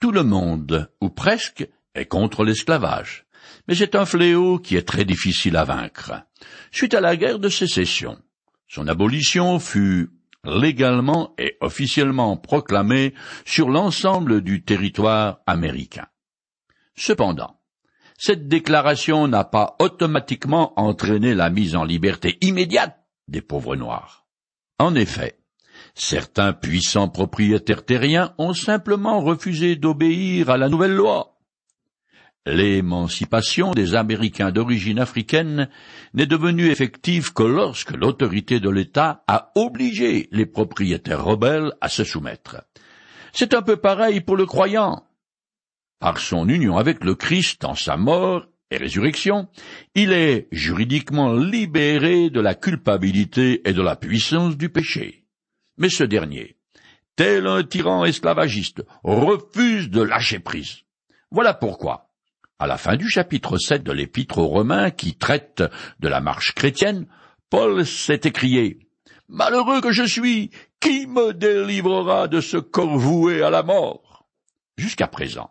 Tout le monde, ou presque, est contre l'esclavage, mais c'est un fléau qui est très difficile à vaincre. Suite à la guerre de sécession, son abolition fut légalement et officiellement proclamée sur l'ensemble du territoire américain. Cependant, cette déclaration n'a pas automatiquement entraîné la mise en liberté immédiate des pauvres Noirs. En effet, certains puissants propriétaires terriens ont simplement refusé d'obéir à la nouvelle loi. L'émancipation des Américains d'origine africaine n'est devenue effective que lorsque l'autorité de l'État a obligé les propriétaires rebelles à se soumettre. C'est un peu pareil pour le croyant. Par son union avec le Christ en sa mort et résurrection, il est juridiquement libéré de la culpabilité et de la puissance du péché. Mais ce dernier, tel un tyran esclavagiste, refuse de lâcher prise. Voilà pourquoi, à la fin du chapitre 7 de l'Épître aux Romains qui traite de la marche chrétienne, Paul s'est écrié Malheureux que je suis, qui me délivrera de ce corps voué à la mort? Jusqu'à présent,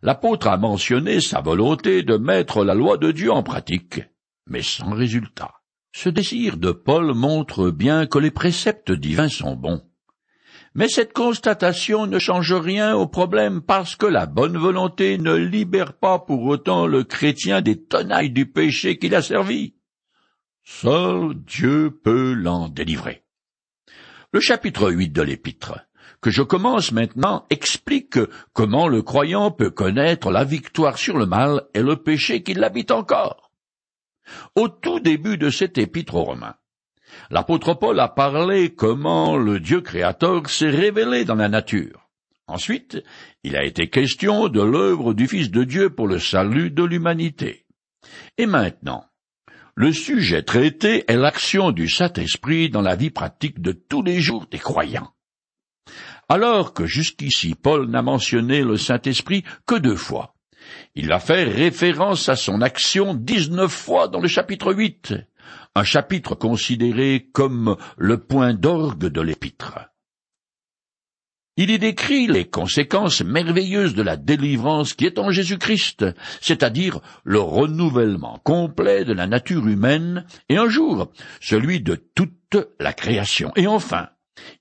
l'apôtre a mentionné sa volonté de mettre la loi de Dieu en pratique, mais sans résultat. Ce désir de Paul montre bien que les préceptes divins sont bons. Mais cette constatation ne change rien au problème parce que la bonne volonté ne libère pas pour autant le chrétien des tenailles du péché qu'il a servi. Seul Dieu peut l'en délivrer. Le chapitre 8 de l'épître, que je commence maintenant, explique comment le croyant peut connaître la victoire sur le mal et le péché qui l'habite encore. Au tout début de cet épître aux Romains, L'apôtre Paul a parlé comment le Dieu créateur s'est révélé dans la nature. Ensuite, il a été question de l'œuvre du Fils de Dieu pour le salut de l'humanité. Et maintenant, le sujet traité est l'action du Saint-Esprit dans la vie pratique de tous les jours des croyants. Alors que jusqu'ici Paul n'a mentionné le Saint-Esprit que deux fois. Il a fait référence à son action dix-neuf fois dans le chapitre huit, un chapitre considéré comme le point d'orgue de l'épître. Il y décrit les conséquences merveilleuses de la délivrance qui est en Jésus-Christ, c'est-à-dire le renouvellement complet de la nature humaine, et un jour celui de toute la création. Et enfin,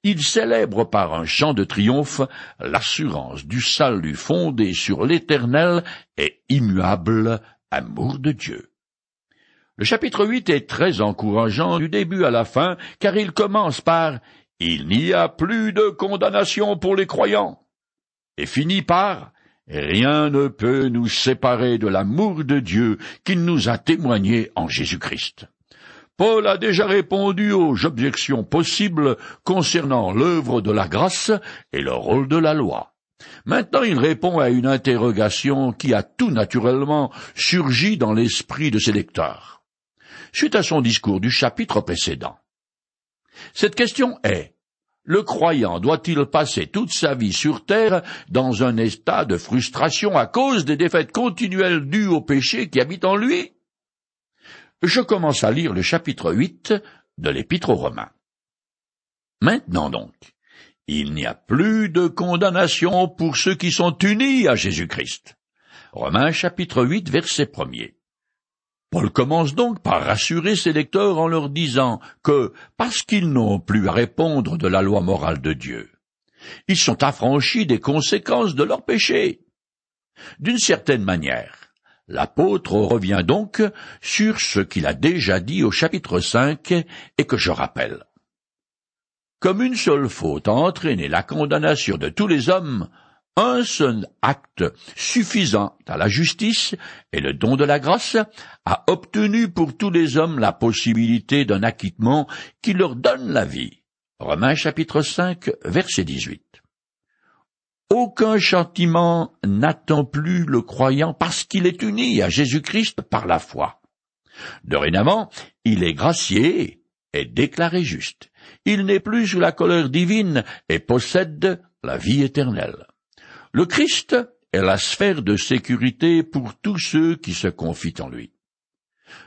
il célèbre par un chant de triomphe l'assurance du salut fondé sur l'éternel et immuable amour de Dieu. Le chapitre 8 est très encourageant du début à la fin, car il commence par Il n'y a plus de condamnation pour les croyants et finit par Rien ne peut nous séparer de l'amour de Dieu qu'il nous a témoigné en Jésus-Christ. Paul a déjà répondu aux objections possibles concernant l'œuvre de la grâce et le rôle de la loi. Maintenant il répond à une interrogation qui a tout naturellement surgi dans l'esprit de ses lecteurs suite à son discours du chapitre précédent. Cette question est le croyant doit-il passer toute sa vie sur terre dans un état de frustration à cause des défaites continuelles dues au péché qui habite en lui? Je commence à lire le chapitre 8 de l'Épître aux Romains. Maintenant donc, il n'y a plus de condamnation pour ceux qui sont unis à Jésus-Christ. Romains chapitre 8 verset 1 Paul commence donc par rassurer ses lecteurs en leur disant que, parce qu'ils n'ont plus à répondre de la loi morale de Dieu, ils sont affranchis des conséquences de leur péché. D'une certaine manière, l'apôtre revient donc sur ce qu'il a déjà dit au chapitre 5 et que je rappelle. Comme une seule faute a entraîné la condamnation de tous les hommes, un seul acte suffisant à la justice et le don de la grâce a obtenu pour tous les hommes la possibilité d'un acquittement qui leur donne la vie. Romains chapitre 5 verset 18. Aucun châtiment n'attend plus le croyant parce qu'il est uni à Jésus-Christ par la foi. Dorénavant, il est gracié et déclaré juste. Il n'est plus sous la colère divine et possède la vie éternelle. Le Christ est la sphère de sécurité pour tous ceux qui se confient en lui.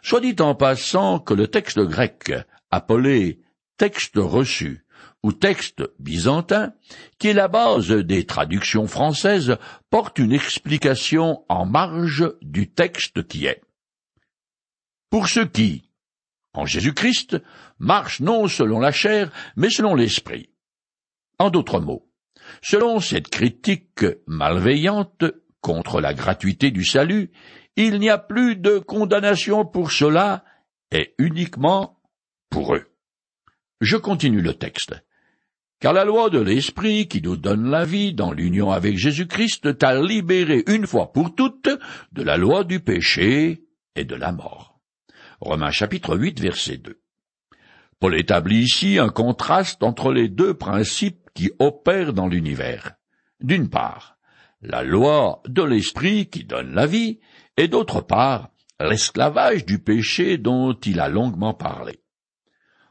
Soit dit en passant que le texte grec, appelé texte reçu, ou texte byzantin, qui est la base des traductions françaises, porte une explication en marge du texte qui est. Pour ceux qui, en Jésus-Christ, marchent non selon la chair, mais selon l'esprit. En d'autres mots, selon cette critique malveillante contre la gratuité du salut, il n'y a plus de condamnation pour cela, et uniquement pour eux. Je continue le texte. Car la loi de l'Esprit qui nous donne la vie dans l'union avec Jésus-Christ t'a libéré une fois pour toutes de la loi du péché et de la mort. Romains chapitre 8 verset 2. Paul établit ici un contraste entre les deux principes qui opèrent dans l'univers. D'une part, la loi de l'Esprit qui donne la vie, et d'autre part, l'esclavage du péché dont il a longuement parlé.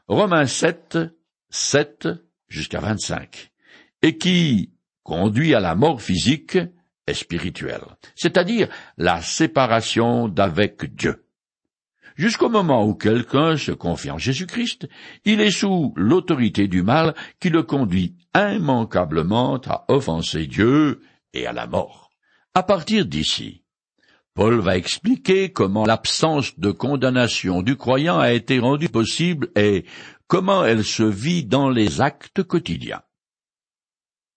Romains 7, 7 jusqu'à 25, et qui conduit à la mort physique et spirituelle, c'est-à-dire la séparation d'avec Dieu. Jusqu'au moment où quelqu'un se confie en Jésus-Christ, il est sous l'autorité du mal qui le conduit immanquablement à offenser Dieu et à la mort. À partir d'ici, Paul va expliquer comment l'absence de condamnation du croyant a été rendue possible et comment elle se vit dans les actes quotidiens.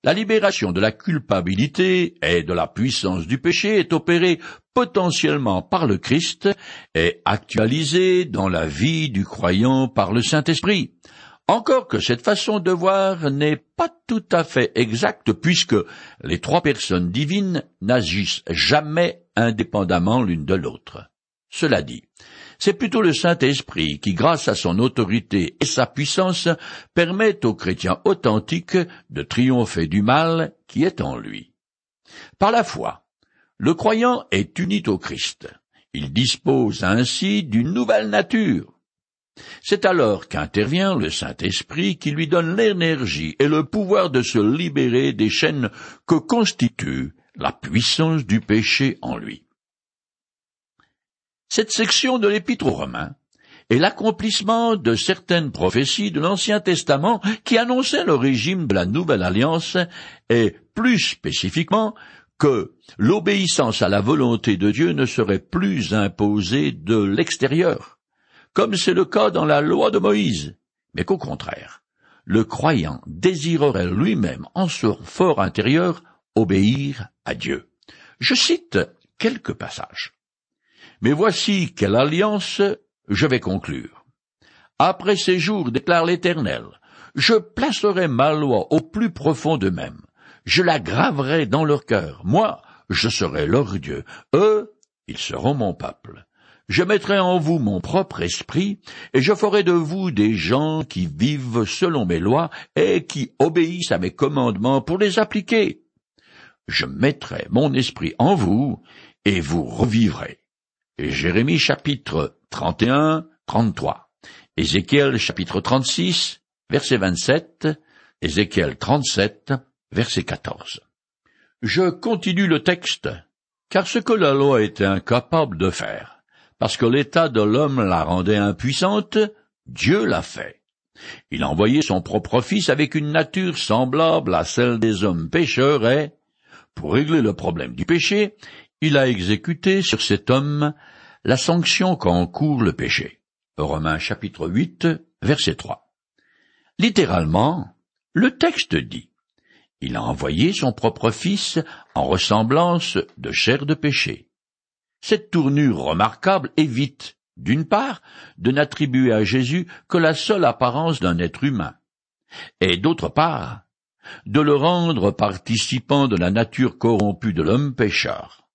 La libération de la culpabilité et de la puissance du péché est opérée potentiellement par le Christ et actualisée dans la vie du croyant par le Saint-Esprit. Encore que cette façon de voir n'est pas tout à fait exacte puisque les trois personnes divines n'agissent jamais indépendamment l'une de l'autre. Cela dit, c'est plutôt le Saint-Esprit qui, grâce à son autorité et sa puissance, permet aux chrétiens authentiques de triompher du mal qui est en lui. Par la foi, le croyant est uni au Christ. Il dispose ainsi d'une nouvelle nature, c'est alors qu'intervient le Saint-Esprit qui lui donne l'énergie et le pouvoir de se libérer des chaînes que constitue la puissance du péché en lui. Cette section de l'Épître aux Romains est l'accomplissement de certaines prophéties de l'Ancien Testament qui annonçaient le régime de la Nouvelle Alliance et, plus spécifiquement, que l'obéissance à la volonté de Dieu ne serait plus imposée de l'extérieur, comme c'est le cas dans la loi de Moïse, mais qu'au contraire, le croyant désirerait lui-même en son fort intérieur obéir à Dieu. Je cite quelques passages. Mais voici quelle alliance je vais conclure. Après ces jours, déclare l'Éternel, je placerai ma loi au plus profond d'eux-mêmes. Je la graverai dans leur cœur. Moi, je serai leur Dieu. Eux, ils seront mon peuple. Je mettrai en vous mon propre esprit, et je ferai de vous des gens qui vivent selon mes lois et qui obéissent à mes commandements pour les appliquer. Je mettrai mon esprit en vous, et vous revivrez. Jérémie chapitre 31, 33. Ézéchiel chapitre 36, verset 27. Ézéchiel 37, verset 14. Je continue le texte, car ce que la loi était incapable de faire, parce que l'état de l'homme la rendait impuissante, Dieu l'a fait. Il a envoyé son propre fils avec une nature semblable à celle des hommes pécheurs et, pour régler le problème du péché, il a exécuté sur cet homme la sanction qu'encourt le péché. Romains chapitre 8, verset 3. Littéralement, le texte dit Il a envoyé son propre fils en ressemblance de chair de péché. Cette tournure remarquable évite, d'une part, de n'attribuer à Jésus que la seule apparence d'un être humain, et d'autre part, de le rendre participant de la nature corrompue de l'homme pécheur.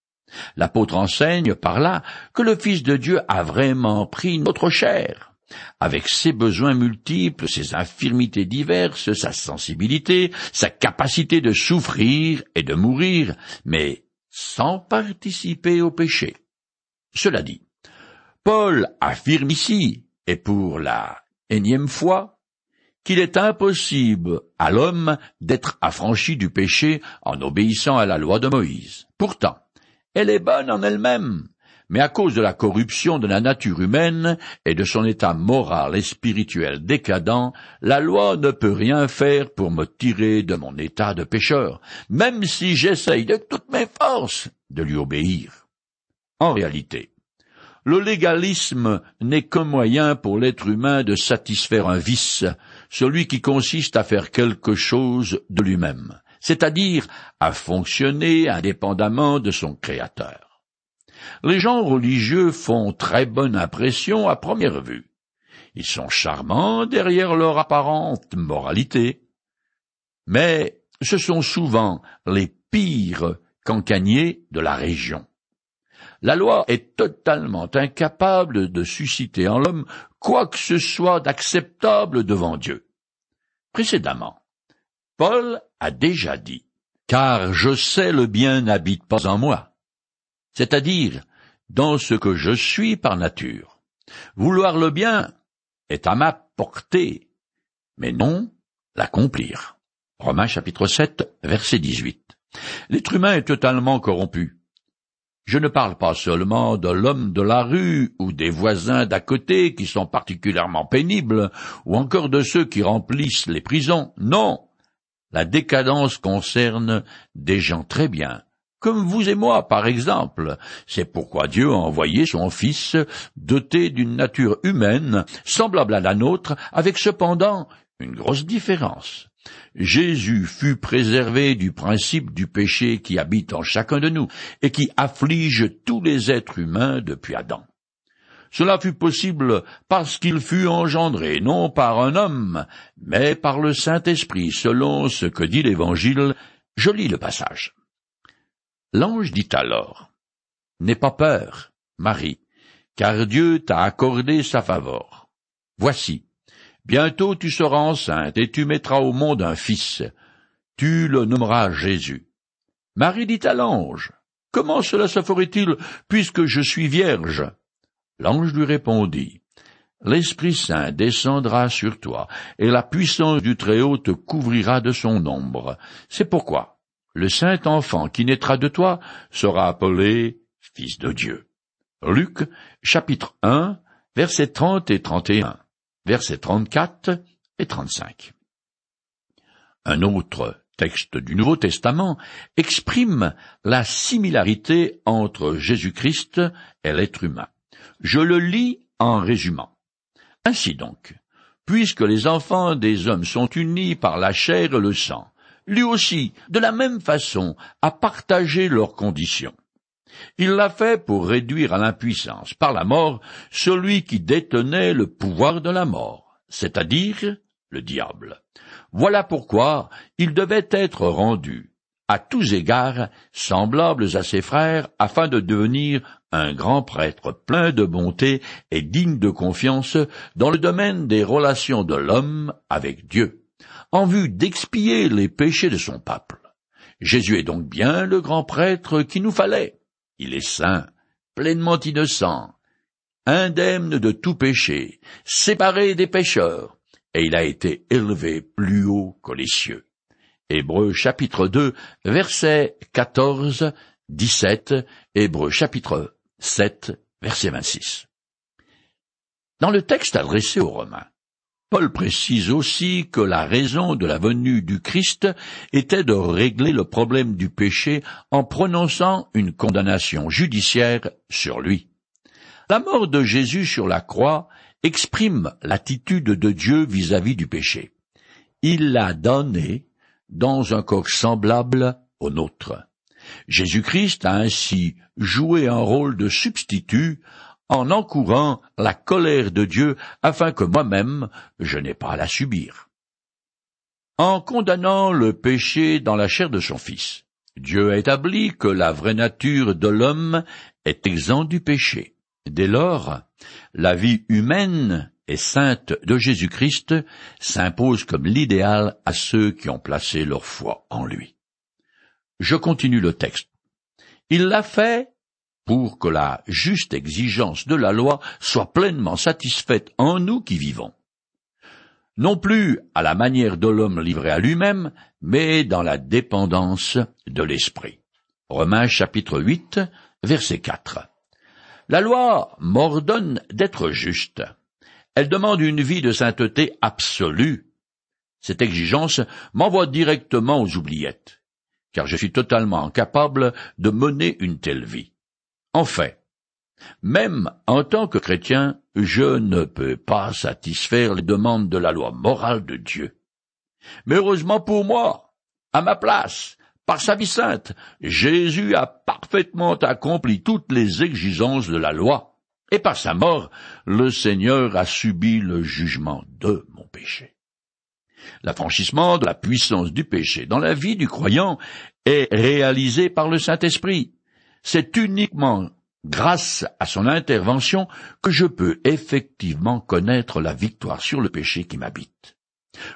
L'apôtre enseigne par là que le Fils de Dieu a vraiment pris notre chair, avec ses besoins multiples, ses infirmités diverses, sa sensibilité, sa capacité de souffrir et de mourir, mais sans participer au péché. Cela dit, Paul affirme ici, et pour la énième fois, qu'il est impossible à l'homme d'être affranchi du péché en obéissant à la loi de Moïse. Pourtant, elle est bonne en elle-même, mais à cause de la corruption de la nature humaine et de son état moral et spirituel décadent, la loi ne peut rien faire pour me tirer de mon état de pécheur, même si j'essaye de toutes mes forces de lui obéir. En réalité, le légalisme n'est qu'un moyen pour l'être humain de satisfaire un vice, celui qui consiste à faire quelque chose de lui-même, c'est-à-dire à fonctionner indépendamment de son Créateur. Les gens religieux font très bonne impression à première vue. Ils sont charmants derrière leur apparente moralité. Mais ce sont souvent les pires cancaniers de la région. La loi est totalement incapable de susciter en l'homme quoi que ce soit d'acceptable devant Dieu. Précédemment, Paul a déjà dit Car je sais le bien n'habite pas en moi c'est-à-dire dans ce que je suis par nature. Vouloir le bien est à ma portée, mais non l'accomplir. Romains chapitre 7, verset 18. L'être humain est totalement corrompu. Je ne parle pas seulement de l'homme de la rue ou des voisins d'à côté qui sont particulièrement pénibles, ou encore de ceux qui remplissent les prisons. Non. La décadence concerne des gens très bien, comme vous et moi, par exemple. C'est pourquoi Dieu a envoyé son Fils doté d'une nature humaine, semblable à la nôtre, avec cependant une grosse différence. Jésus fut préservé du principe du péché qui habite en chacun de nous et qui afflige tous les êtres humains depuis Adam. Cela fut possible parce qu'il fut engendré non par un homme, mais par le Saint-Esprit, selon ce que dit l'Évangile. Je lis le passage. L'ange dit alors, N'aie pas peur, Marie, car Dieu t'a accordé sa faveur. Voici, bientôt tu seras enceinte et tu mettras au monde un fils. Tu le nommeras Jésus. Marie dit à l'ange, Comment cela se ferait-il puisque je suis vierge? L'ange lui répondit, L'Esprit Saint descendra sur toi, et la puissance du Très-Haut te couvrira de son ombre. C'est pourquoi le saint enfant qui naîtra de toi sera appelé Fils de Dieu. Luc, chapitre 1, versets 30 et 31, versets 34 et 35. Un autre texte du Nouveau Testament exprime la similarité entre Jésus-Christ et l'être humain. Je le lis en résumant. Ainsi donc, puisque les enfants des hommes sont unis par la chair et le sang, lui aussi, de la même façon, a partagé leurs conditions. Il l'a fait pour réduire à l'impuissance, par la mort, celui qui détenait le pouvoir de la mort, c'est-à-dire le diable. Voilà pourquoi il devait être rendu, à tous égards, semblables à ses frères, afin de devenir un grand prêtre plein de bonté et digne de confiance dans le domaine des relations de l'homme avec Dieu en vue d'expier les péchés de son peuple. Jésus est donc bien le grand prêtre qu'il nous fallait. Il est saint, pleinement innocent, indemne de tout péché, séparé des pécheurs, et il a été élevé plus haut que les cieux. Hébreux chapitre 2, versets 14, 17, Hébreux chapitre 7, verset 26. Dans le texte adressé aux Romains, Paul précise aussi que la raison de la venue du Christ était de régler le problème du péché en prononçant une condamnation judiciaire sur lui. La mort de Jésus sur la croix exprime l'attitude de Dieu vis-à-vis du péché. Il l'a donné dans un corps semblable au nôtre. Jésus-Christ a ainsi joué un rôle de substitut en encourant la colère de Dieu afin que moi-même je n'ai pas à la subir. En condamnant le péché dans la chair de son Fils, Dieu a établi que la vraie nature de l'homme est exempte du péché. Dès lors, la vie humaine et sainte de Jésus-Christ s'impose comme l'idéal à ceux qui ont placé leur foi en lui. Je continue le texte. Il l'a fait pour que la juste exigence de la loi soit pleinement satisfaite en nous qui vivons. Non plus à la manière de l'homme livré à lui-même, mais dans la dépendance de l'esprit. Romains chapitre 8, verset 4. La loi m'ordonne d'être juste. Elle demande une vie de sainteté absolue. Cette exigence m'envoie directement aux oubliettes, car je suis totalement incapable de mener une telle vie. En fait, même en tant que chrétien, je ne peux pas satisfaire les demandes de la loi morale de Dieu. Mais heureusement pour moi, à ma place, par sa vie sainte, Jésus a parfaitement accompli toutes les exigences de la loi, et par sa mort, le Seigneur a subi le jugement de mon péché. L'affranchissement de la puissance du péché dans la vie du croyant est réalisé par le Saint-Esprit. C'est uniquement grâce à son intervention que je peux effectivement connaître la victoire sur le péché qui m'habite.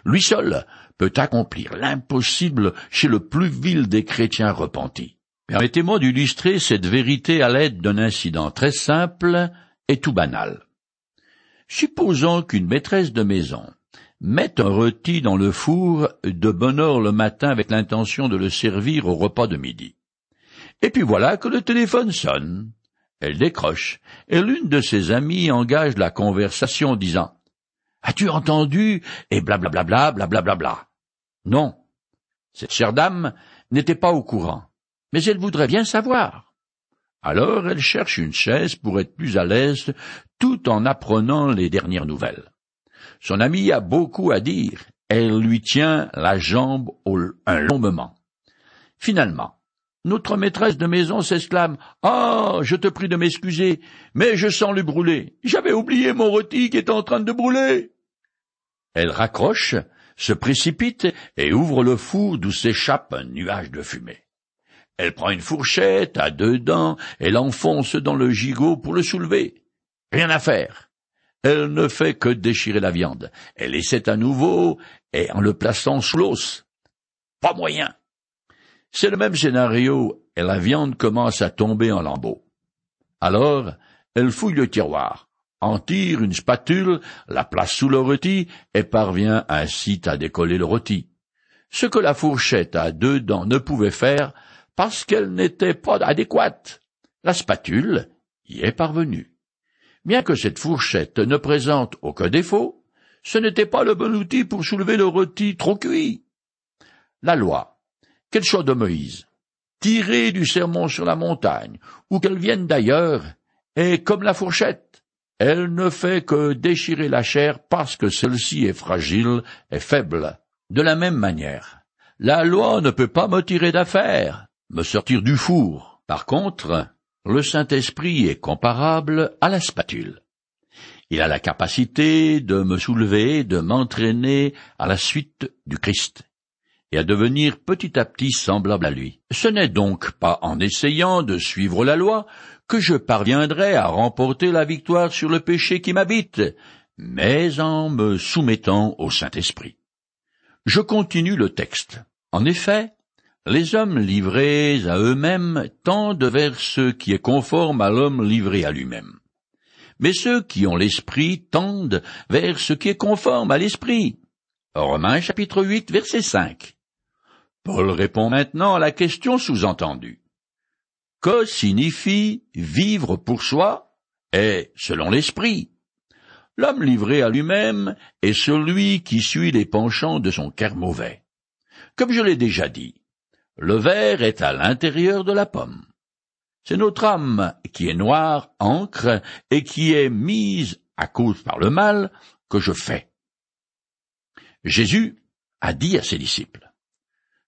Lui seul peut accomplir l'impossible chez le plus vil des chrétiens repentis. Permettez-moi d'illustrer cette vérité à l'aide d'un incident très simple et tout banal. Supposons qu'une maîtresse de maison mette un rôti dans le four de bonne heure le matin avec l'intention de le servir au repas de midi. Et puis voilà que le téléphone sonne. Elle décroche, et l'une de ses amies engage la conversation disant As-tu entendu? Et blablabla blablabla. Non. Cette chère dame n'était pas au courant, mais elle voudrait bien savoir. Alors elle cherche une chaise pour être plus à l'aise tout en apprenant les dernières nouvelles. Son amie a beaucoup à dire, elle lui tient la jambe un long moment. Finalement, notre maîtresse de maison s'exclame. Ah. Je te prie de m'excuser, mais je sens le brûler. J'avais oublié mon rôti qui est en train de brûler. Elle raccroche, se précipite et ouvre le four d'où s'échappe un nuage de fumée. Elle prend une fourchette à deux dents et l'enfonce dans le gigot pour le soulever. Rien à faire. Elle ne fait que déchirer la viande. Elle essaie à nouveau et en le plaçant sous l'os. Pas moyen. C'est le même scénario, et la viande commence à tomber en lambeaux. Alors, elle fouille le tiroir, en tire une spatule, la place sous le rôti, et parvient ainsi à décoller le rôti. Ce que la fourchette à deux dents ne pouvait faire, parce qu'elle n'était pas adéquate. La spatule y est parvenue. Bien que cette fourchette ne présente aucun défaut, ce n'était pas le bon outil pour soulever le rôti trop cuit. La loi qu'elle soit de Moïse, tirée du sermon sur la montagne, ou qu'elle vienne d'ailleurs, est comme la fourchette. Elle ne fait que déchirer la chair parce que celle-ci est fragile et faible. De la même manière, la loi ne peut pas me tirer d'affaire, me sortir du four. Par contre, le Saint-Esprit est comparable à la spatule. Il a la capacité de me soulever, de m'entraîner à la suite du Christ et à devenir petit à petit semblable à lui. Ce n'est donc pas en essayant de suivre la loi que je parviendrai à remporter la victoire sur le péché qui m'habite, mais en me soumettant au Saint-Esprit. Je continue le texte. En effet, les hommes livrés à eux-mêmes tendent vers ce qui est conforme à l'homme livré à lui-même. Mais ceux qui ont l'esprit tendent vers ce qui est conforme à l'esprit. Romains chapitre 8 verset 5. Paul répond maintenant à la question sous-entendue. Que signifie vivre pour soi et selon l'esprit? L'homme livré à lui-même est celui qui suit les penchants de son cœur mauvais. Comme je l'ai déjà dit, le verre est à l'intérieur de la pomme. C'est notre âme qui est noire, encre, et qui est mise à cause par le mal que je fais. Jésus a dit à ses disciples,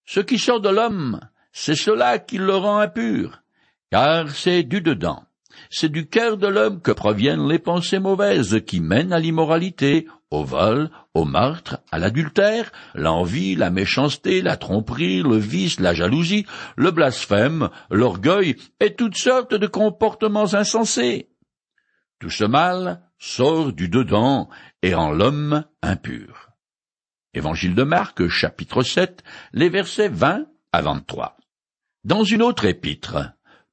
ce qui sort de l'homme, c'est cela qui le rend impur, car c'est du dedans, c'est du cœur de l'homme que proviennent les pensées mauvaises qui mènent à l'immoralité, au vol, au meurtre, à l'adultère, l'envie, la méchanceté, la tromperie, le vice, la jalousie, le blasphème, l'orgueil et toutes sortes de comportements insensés. Tout ce mal sort du dedans et rend l'homme impur. Évangile de Marc, chapitre 7, les versets 20 à 23. Dans une autre épître,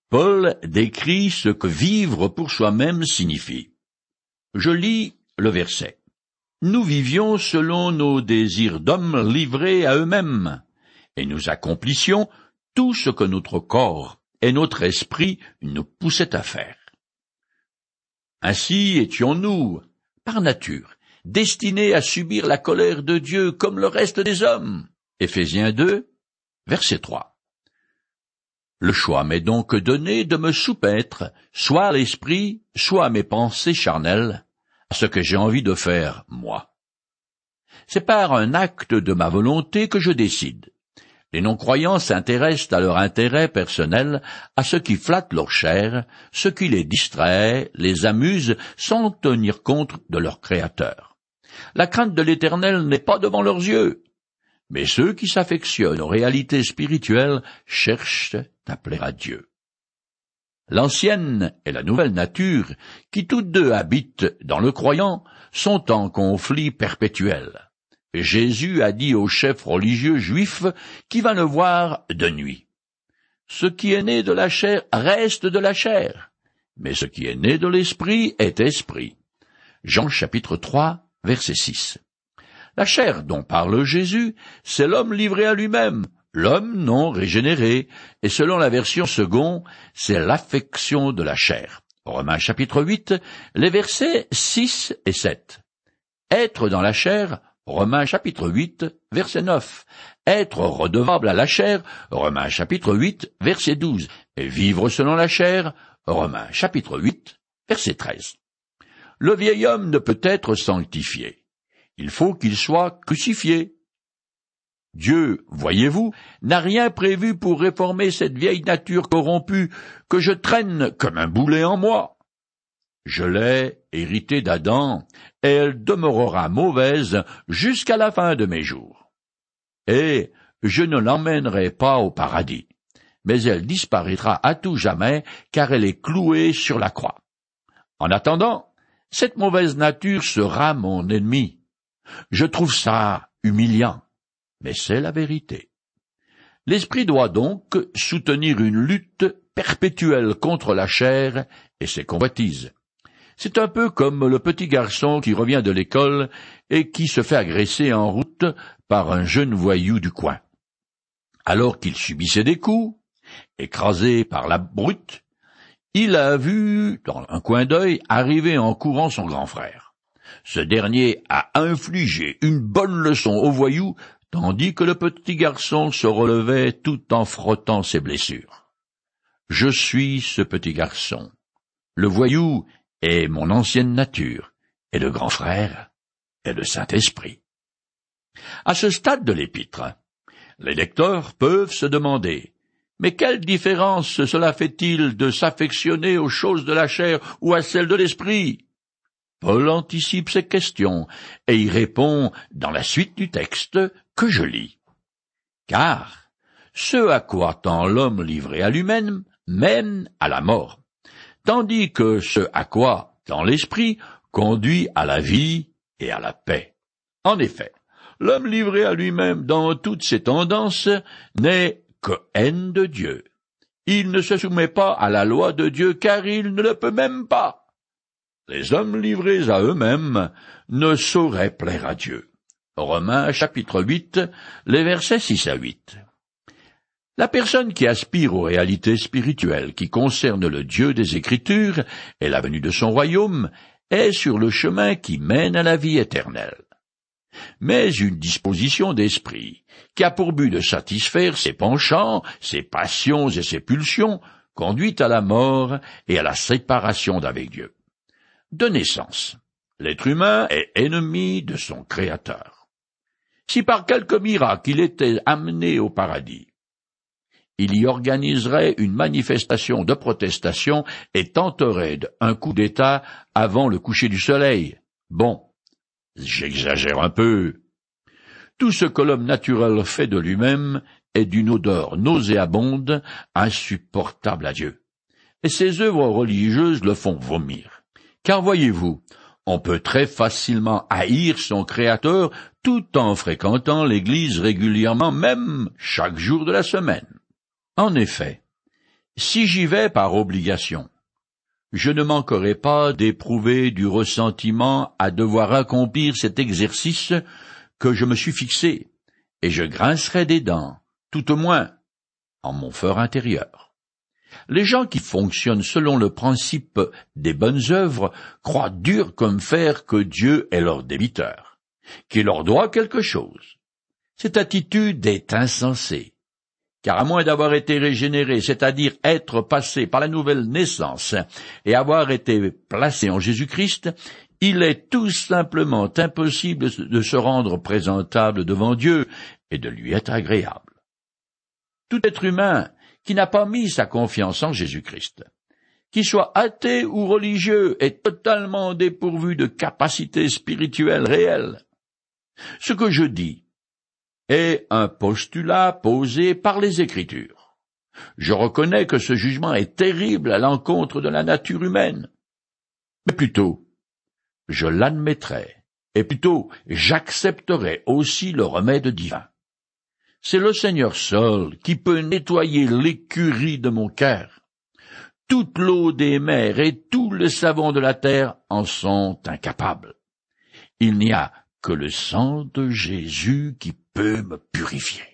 Paul décrit ce que vivre pour soi-même signifie. Je lis le verset. Nous vivions selon nos désirs d'hommes livrés à eux-mêmes, et nous accomplissions tout ce que notre corps et notre esprit nous poussaient à faire. Ainsi étions-nous, par nature, destinés à subir la colère de Dieu comme le reste des hommes. Éphésiens 2, verset 3. Le choix m'est donc donné de me soumettre, soit à l'esprit, soit à mes pensées charnelles, à ce que j'ai envie de faire, moi. C'est par un acte de ma volonté que je décide. Les non-croyants s'intéressent à leur intérêt personnel, à ce qui flatte leur chair, ce qui les distrait, les amuse, sans tenir compte de leur Créateur. La crainte de l'Éternel n'est pas devant leurs yeux. Mais ceux qui s'affectionnent aux réalités spirituelles cherchent à plaire à Dieu. L'ancienne et la nouvelle nature, qui toutes deux habitent dans le croyant, sont en conflit perpétuel. Jésus a dit au chef religieux juif qui va le voir de nuit. Ce qui est né de la chair reste de la chair, mais ce qui est né de l'esprit est esprit. Jean chapitre 3, verset 6. La chair dont parle Jésus, c'est l'homme livré à lui-même, l'homme non régénéré, et selon la version seconde, c'est l'affection de la chair. Romains chapitre 8, les versets 6 et 7. Être dans la chair, Romains chapitre 8, verset 9. Être redevable à la chair, Romains chapitre 8, verset 12. Et vivre selon la chair, Romains chapitre 8, verset 13. Le vieil homme ne peut être sanctifié. Il faut qu'il soit crucifié. Dieu, voyez-vous, n'a rien prévu pour réformer cette vieille nature corrompue que je traîne comme un boulet en moi. Je l'ai héritée d'Adam, et elle demeurera mauvaise jusqu'à la fin de mes jours. Et je ne l'emmènerai pas au paradis, mais elle disparaîtra à tout jamais, car elle est clouée sur la croix. En attendant, cette mauvaise nature sera mon ennemi. Je trouve ça humiliant mais c'est la vérité. L'esprit doit donc soutenir une lutte perpétuelle contre la chair et ses convoitises. C'est un peu comme le petit garçon qui revient de l'école et qui se fait agresser en route par un jeune voyou du coin. Alors qu'il subissait des coups, écrasé par la brute, il a vu, dans un coin d'œil, arriver en courant son grand frère. Ce dernier a infligé une bonne leçon au voyou tandis que le petit garçon se relevait tout en frottant ses blessures. Je suis ce petit garçon. Le voyou est mon ancienne nature, et le grand frère est le Saint-Esprit. À ce stade de l'épître, les lecteurs peuvent se demander mais quelle différence cela fait-il de s'affectionner aux choses de la chair ou à celles de l'esprit? Paul anticipe ces questions et y répond dans la suite du texte que je lis. Car ce à quoi tend l'homme livré à lui-même mène à la mort, tandis que ce à quoi tend l'esprit conduit à la vie et à la paix. En effet, l'homme livré à lui-même dans toutes ses tendances n'est haine de Dieu. Il ne se soumet pas à la loi de Dieu car il ne le peut même pas. Les hommes livrés à eux-mêmes ne sauraient plaire à Dieu. Romains chapitre 8, les versets 6 à 8. La personne qui aspire aux réalités spirituelles qui concernent le Dieu des Écritures et la venue de son royaume est sur le chemin qui mène à la vie éternelle. Mais une disposition d'esprit qui a pour but de satisfaire ses penchants, ses passions et ses pulsions conduit à la mort et à la séparation d'avec Dieu. De naissance, l'être humain est ennemi de son Créateur. Si par quelque miracle il était amené au paradis, il y organiserait une manifestation de protestation et tenterait un coup d'État avant le coucher du soleil. Bon, j'exagère un peu. Tout ce que l'homme naturel fait de lui-même est d'une odeur nauséabonde, insupportable à Dieu. Et ses œuvres religieuses le font vomir. Car voyez-vous, on peut très facilement haïr son Créateur tout en fréquentant l'Église régulièrement, même chaque jour de la semaine. En effet, si j'y vais par obligation, je ne manquerai pas d'éprouver du ressentiment à devoir accomplir cet exercice que je me suis fixé, et je grincerai des dents, tout au moins, en mon fort intérieur. Les gens qui fonctionnent selon le principe des bonnes œuvres croient dur comme fer que Dieu est leur débiteur, qu'il leur doit quelque chose. Cette attitude est insensée, car à moins d'avoir été régénéré, c'est-à-dire être passé par la nouvelle naissance et avoir été placé en Jésus-Christ, il est tout simplement impossible de se rendre présentable devant Dieu et de lui être agréable. Tout être humain qui n'a pas mis sa confiance en Jésus-Christ, qui soit athée ou religieux, est totalement dépourvu de capacités spirituelles réelles. Ce que je dis est un postulat posé par les Écritures. Je reconnais que ce jugement est terrible à l'encontre de la nature humaine. Mais plutôt, je l'admettrai, et plutôt j'accepterai aussi le remède divin. C'est le Seigneur seul qui peut nettoyer l'écurie de mon cœur. Toute l'eau des mers et tout le savon de la terre en sont incapables. Il n'y a que le sang de Jésus qui peut me purifier.